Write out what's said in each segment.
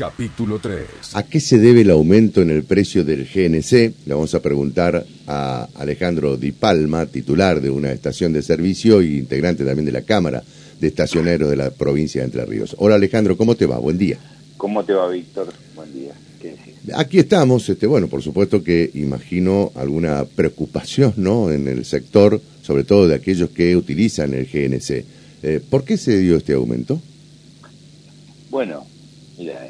Capítulo 3. ¿A qué se debe el aumento en el precio del GNC? Le vamos a preguntar a Alejandro Di Palma, titular de una estación de servicio y integrante también de la Cámara de Estacioneros de la provincia de Entre Ríos. Hola Alejandro, ¿cómo te va? Buen día. ¿Cómo te va, Víctor? Buen día. ¿Qué Aquí estamos, este, bueno, por supuesto que imagino alguna preocupación, ¿no? En el sector, sobre todo de aquellos que utilizan el GNC. Eh, ¿Por qué se dio este aumento? Bueno, mira,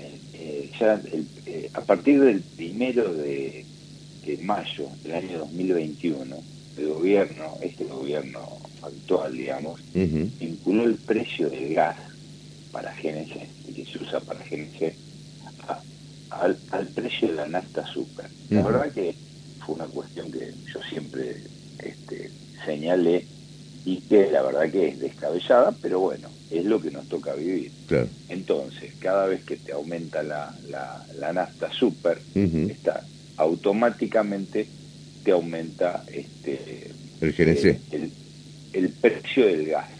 eh, eh, a partir del primero de, mayo del año 2021, el gobierno, este gobierno actual, digamos, vinculó el precio del gas para GNC, que se usa para GNC, al, precio de la nafta azúcar. La verdad que fue una cuestión que yo siempre este, señalé y que la verdad que es descabellada, pero bueno, es lo que nos toca vivir. Entonces, cada vez que te aumenta la, la, nafta super, está, automáticamente te aumenta este el GNC. El, precio del gas.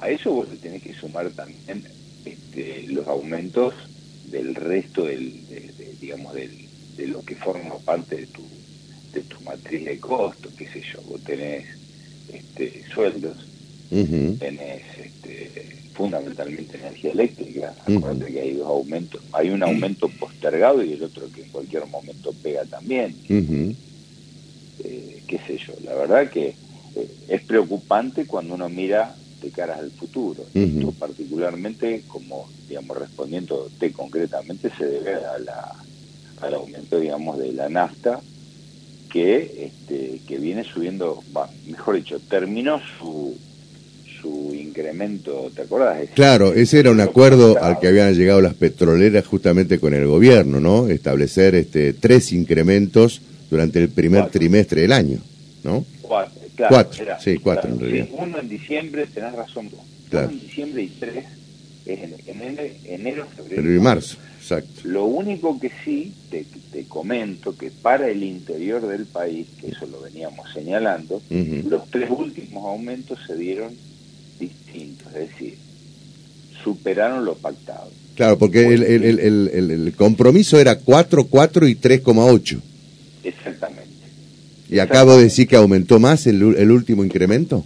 A eso vos le tenés que sumar también este, los aumentos del resto del, digamos, del, de lo que forma parte de tu, de tu matriz de costo, qué sé yo, vos tenés este, sueldos, tenés este, fundamentalmente energía eléctrica, acuérdate que hay dos aumentos, hay un aumento postergado y el otro que en cualquier momento pega también, eh, qué sé yo, la verdad que eh, es preocupante cuando uno mira de caras al futuro. Esto particularmente, como digamos respondiendo concretamente, se debe a la, al aumento digamos de la nafta que este, que viene subiendo, mejor dicho, terminó su su incremento, ¿te acordás? claro, ese era un acuerdo al que habían llegado las petroleras justamente con el gobierno, ¿no? Establecer este tres incrementos durante el primer trimestre del año, ¿no? cuatro, sí, cuatro en realidad. uno en diciembre, tenés razón vos. Uno en diciembre y tres es en, enero, febrero. y marzo, exacto. Lo único que sí te, te, comento que para el interior del país, que eso lo veníamos señalando, los tres últimos aumentos se dieron distintos, es decir, superaron lo pactado. Claro, porque el, el, el, el, compromiso era 4, 4 y 3,8. Exactamente. ¿Y acabo de decir que aumentó más el, el último incremento?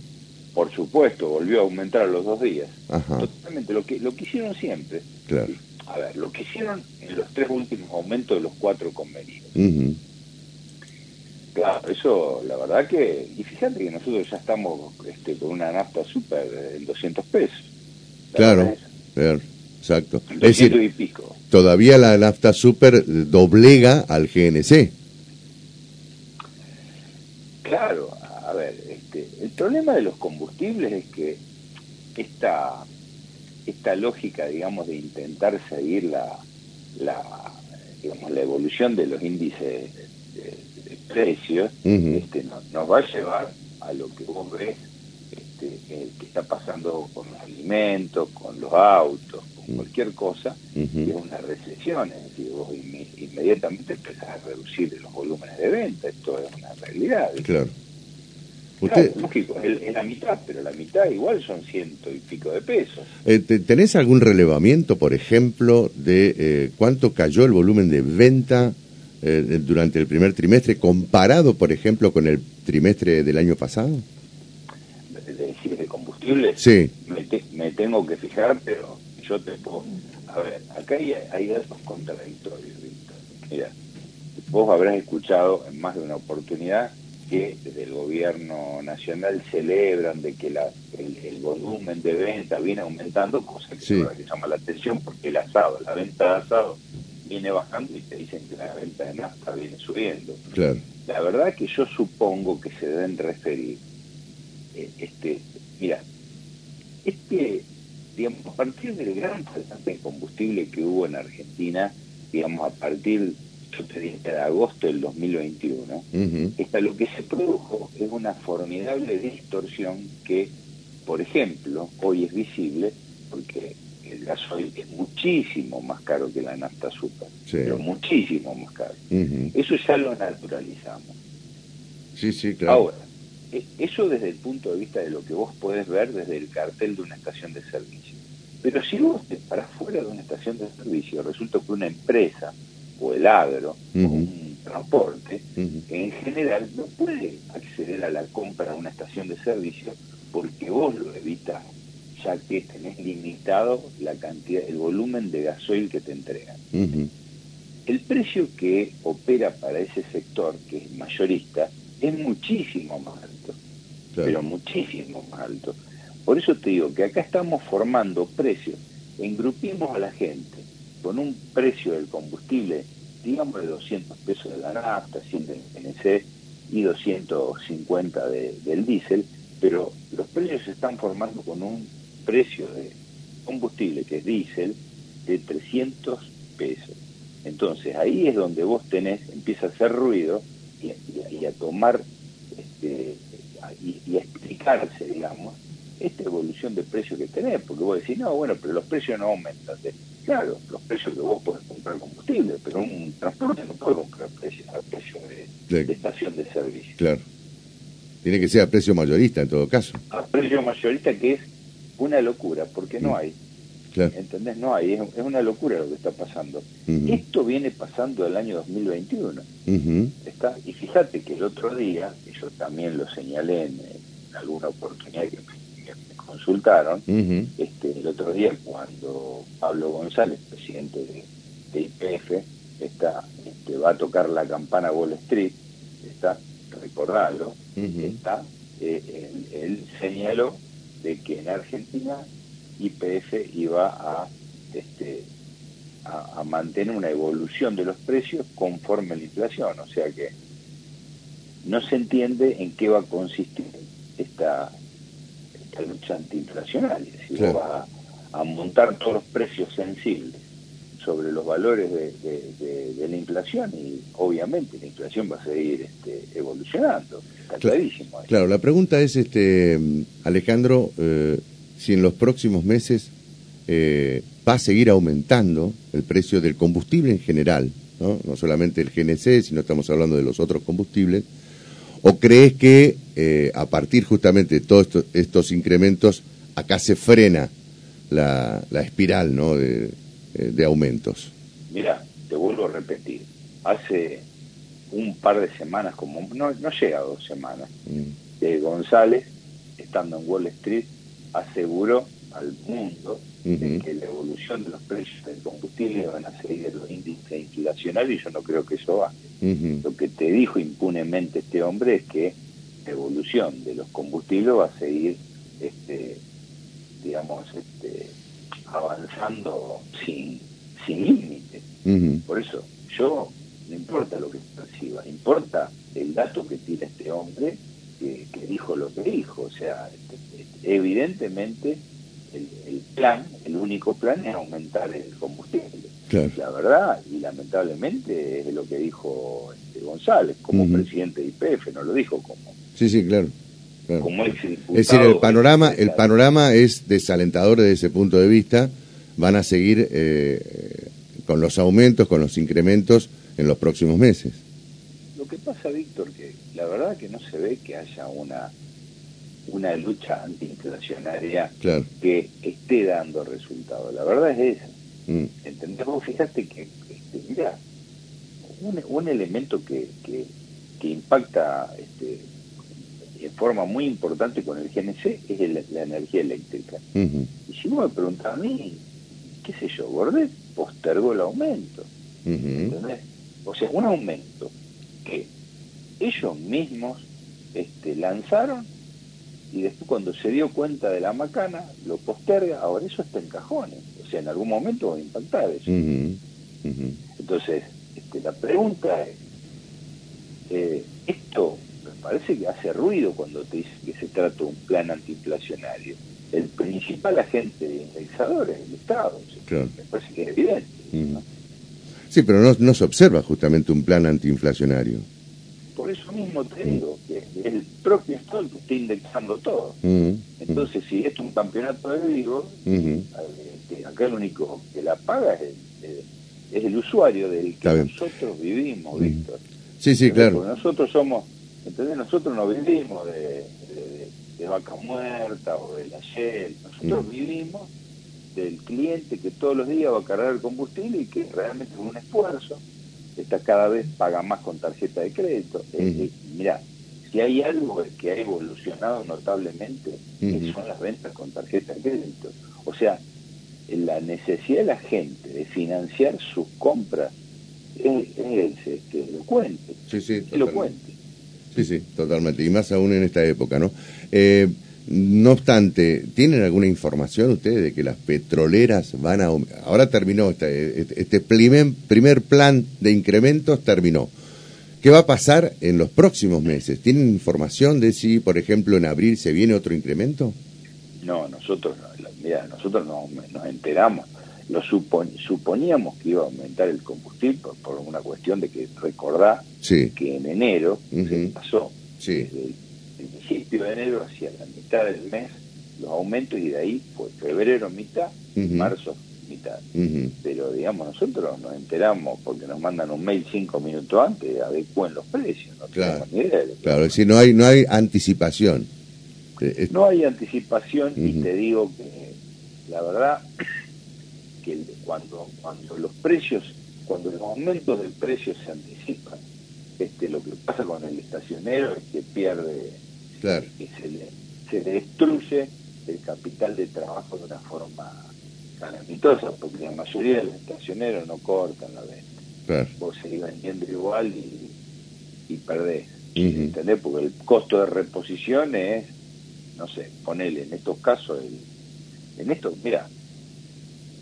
Por supuesto, volvió a aumentar a los dos días. Totalmente, lo que, lo que hicieron siempre. Claro. A ver, lo que hicieron en los tres últimos aumentos de los cuatro convenidos. Claro, eso, la verdad que, y fíjate que nosotros ya estamos este, con una nafta super en 200 pesos. Claro, exacto. Es decir, y pico. todavía la nafta super doblega al GNC. Claro, a ver, este, el problema de los combustibles es que esta, esta lógica, digamos, de intentar seguir la, la, digamos, la evolución de los índices precios, este, nos va a llevar a lo que vos ves este, que está pasando con los alimentos, con los autos, con cualquier cosa, que es una recesión, es decir, vos inmediatamente empezás a reducir los volúmenes de venta, esto es una realidad. Claro. Usted... lógico, es la mitad, pero la mitad igual son ciento y pico de pesos. Eh, ¿Tenés algún relevamiento, por ejemplo, de eh, cuánto cayó el volumen de venta eh, durante el primer trimestre comparado, por ejemplo, con el trimestre del año pasado? ¿De, de combustible? Sí. Me, tengo que fijar, pero yo te puedo... A ver, acá hay, hay datos contradictorios, Víctor. Mira, vos habrás escuchado en más de una oportunidad que desde el gobierno nacional celebran de que la, el, volumen de venta viene aumentando, cosa que, llama la atención porque el asado, la venta de asado viene bajando y te dicen que la venta de nafta viene subiendo. La verdad que yo supongo que se deben referir, eh, este, mira, este, digamos, a partir del gran faltante de combustible que hubo en Argentina, digamos, a partir yo te dije de agosto del 2021, está, lo que se produjo es una formidable distorsión que, por ejemplo, hoy es visible porque el gasoil es muchísimo más caro que la nafta azúcar, pero muchísimo más caro. Eso ya lo naturalizamos. Sí, sí, claro. Ahora, e, eso desde el punto de vista de lo que vos podés ver desde el cartel de una estación de servicio. Pero si vos te parás fuera de una estación de servicio, resulta que una empresa o el agro o un transporte, en general no puede acceder a la compra de una estación de servicio porque vos lo evitas, ya que tenés limitado la cantidad, el volumen de gasoil que te entregan. El precio que opera para ese sector, que es mayorista, es muchísimo más alto, pero muchísimo más alto. Por eso te digo que acá estamos formando precios, engrupimos a la gente con un precio del combustible, digamos de 200 pesos de la nafta, 100 del NC y 250 del diésel, pero los precios se están formando con un precio de combustible, que es diésel, de 300 pesos. Entonces ahí es donde vos tenés, empieza a hacer ruido y, a tomar este, y, a explicarse, digamos, esta evolución de precios que tenés, porque vos decís, no, bueno, pero los precios no aumentan. Claro, los precios que vos podés comprar combustible, pero un transporte no puede comprar precios a precio de, estación de servicio. Claro. Tiene que ser a precio mayorista en todo caso. A precio mayorista que es una locura, porque no mm. hay. ¿Entendés? No hay, es, una locura lo que está pasando. Esto viene pasando el año 2021. ¿está? Y fíjate que el otro día, y yo también lo señalé en, alguna oportunidad que me, consultaron, este, el otro día cuando Pablo González, presidente de, IPF, está, este, va a tocar la campana Wall Street, está, recordarlo, está, eh, él señaló de que en Argentina YPF iba a, este, a, mantener una evolución de los precios conforme a la inflación. O sea que no se entiende en qué va a consistir esta, esta lucha antiinflacionaria. Si va a, montar todos los precios sensibles sobre los valores de, la inflación y obviamente la inflación va a seguir este, evolucionando. Está clarísimo. Claro, la pregunta es, este Alejandro, eh, si en los próximos meses eh, va a seguir aumentando el precio del combustible en general, ¿no? no solamente el GNC, sino estamos hablando de los otros combustibles, o crees que eh, a partir justamente de todos estos, incrementos, acá se frena la, espiral ¿no? de, de aumentos? Mira, te vuelvo a repetir, hace un par de semanas, como no, no llega a dos semanas, mm. González, estando en Wall Street, aseguró al mundo que la evolución de los precios del combustible van a seguir los índices inflacionarios y yo no creo que eso va. Lo que te dijo impunemente este hombre es que la evolución de los combustibles va a seguir, este, digamos, este, avanzando sin, sin límite. Por eso, yo, no importa lo que perciba, importa el dato que tiene este hombre que, dijo lo que dijo. O sea, evidentemente el, plan, el único plan es aumentar el combustible. La verdad, y lamentablemente es lo que dijo este González, como presidente de IPF, no lo dijo como... Sí, sí, claro. Como es decir, el panorama, el panorama es desalentador desde ese punto de vista. Van a seguir eh, con los aumentos, con los incrementos en los próximos meses. Lo que pasa, Víctor, que la verdad que no se ve que haya una una lucha antiinflacionaria que esté dando resultados. La verdad es esa. Mm. ¿Entendés? Vos fíjate que, este, mira, un, elemento que, que, impacta este, en forma muy importante con el GNC es la energía eléctrica. Y si vos me preguntás a mí, qué sé yo, Gordet postergó el aumento. ¿Entendés? O sea, un aumento que ellos mismos este, lanzaron y después cuando se dio cuenta de la macana, lo posterga, ahora eso está en cajones, o sea, en algún momento va a impactar eso. Entonces, este, la pregunta es, eh, esto parece que hace ruido cuando te dice que se trata de un plan antiinflacionario. El principal agente de indexador es el Estado, me parece que es evidente. Sí, pero no, no se observa justamente un plan antiinflacionario. Por eso mismo te digo que el propio Estado está indexando todo. Mm, mm. Entonces, si es un campeonato de vivo, este, acá el único que la paga es el, es el usuario del que nosotros vivimos, mm. Víctor. Sí, sí, claro. Nosotros somos, ¿entendés? Nosotros no vivimos de, de, vaca muerta o de la Shell, nosotros vivimos del cliente que todos los días va a cargar el combustible y que realmente es un esfuerzo. Esta cada vez paga más con tarjeta de crédito. Eh, mira, si hay algo que ha evolucionado notablemente, son las ventas con tarjeta de crédito. O sea, la necesidad de la gente de financiar sus compras es, es este, elocuente. Sí, sí, elocuente. Sí, sí, totalmente. Y más aún en esta época, ¿no? Eh, no obstante, ¿tienen alguna información ustedes de que las petroleras van a... Ahora terminó este, este, primer, primer plan de incrementos, terminó. ¿Qué va a pasar en los próximos meses? ¿Tienen información de si, por ejemplo, en abril se viene otro incremento? No, nosotros, mira, nosotros no, nos enteramos. Lo suponíamos que iba a aumentar el combustible por, una cuestión de que recordá que en enero se pasó. Sí. desde el principio de enero hacia la mitad del mes los aumentos y de ahí fue febrero mitad, marzo pero digamos, nosotros nos enteramos porque nos mandan un mail cinco minutos antes, adecúen los precios, no claro, ni idea Claro, es decir, no hay, no hay anticipación. No hay anticipación y te digo que la verdad que cuando, cuando los precios, cuando los aumentos del precio se anticipan, este, lo que pasa con el estacionero es que pierde, claro. que se le, se destruye el capital de trabajo de una forma calamitosa, porque la mayoría de los estacioneros no cortan la venta. Vos seguís vendiendo igual y, y perdés. ¿Entendés? Porque el costo de reposición es, no sé, ponele en estos casos, el, en estos, mira,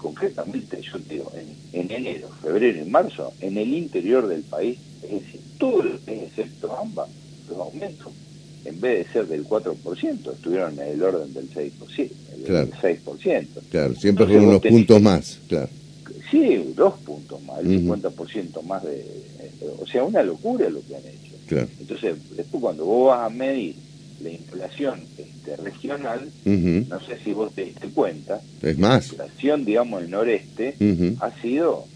concretamente yo te digo, en, en, enero, febrero y marzo, en el interior del país, es decir, todo el excepto ambas, los aumentos en vez de ser del 4%, estuvieron en el orden del 6%. Claro. 6%. Claro, siempre fueron unos puntos más, claro. Sí, dos puntos más, el 50% más de... O sea, una locura lo que han hecho. Claro. Entonces, después cuando vos vas a medir la inflación este, regional, no sé si vos te diste cuenta, es más. la inflación, digamos, el noreste ha sido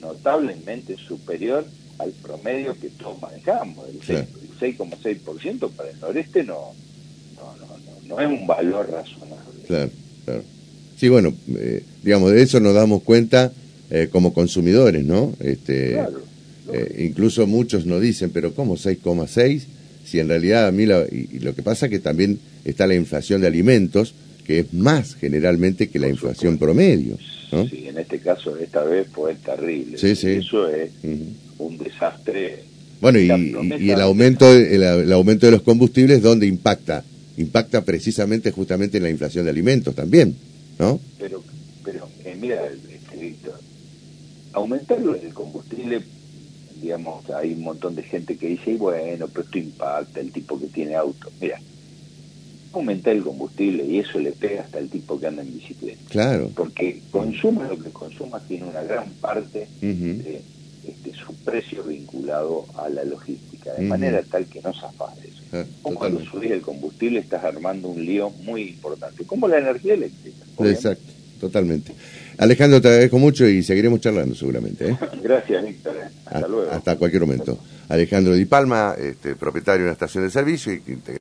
notablemente superior al promedio que todos manejamos, el 6,6% para el noreste no no, no, no, es un valor razonable. Claro, claro. Sí, bueno, eh, digamos, de eso nos damos cuenta eh, como consumidores, ¿no? Este, eh, incluso muchos nos dicen, pero ¿cómo 6,6? Si en realidad a mí, y, lo que pasa que también está la inflación de alimentos, que es más generalmente que la inflación promedio. ¿no? Sí, en este caso, esta vez fue terrible. Sí, sí. Eso es un desastre. Bueno, y, el aumento el, aumento de los combustibles, ¿dónde impacta? Impacta precisamente justamente en la inflación de alimentos también, ¿no? Pero, pero eh, mira, Víctor, aumentar el combustible, digamos, hay un montón de gente que dice, bueno, pero esto impacta el tipo que tiene auto. Mira, aumentar el combustible y eso le pega hasta el tipo que anda en bicicleta. Claro. Porque consuma lo que consuma tiene una gran parte de este, su precio vinculado a la logística, de manera tal que no zafas de eso. Ah, cuando subís el combustible estás armando un lío muy importante, como la energía eléctrica. Exacto, totalmente. Alejandro, te agradezco mucho y seguiremos charlando seguramente. ¿eh? Gracias, Víctor. Hasta, luego. Hasta cualquier momento. Alejandro Di Palma, este, propietario de una estación de servicio y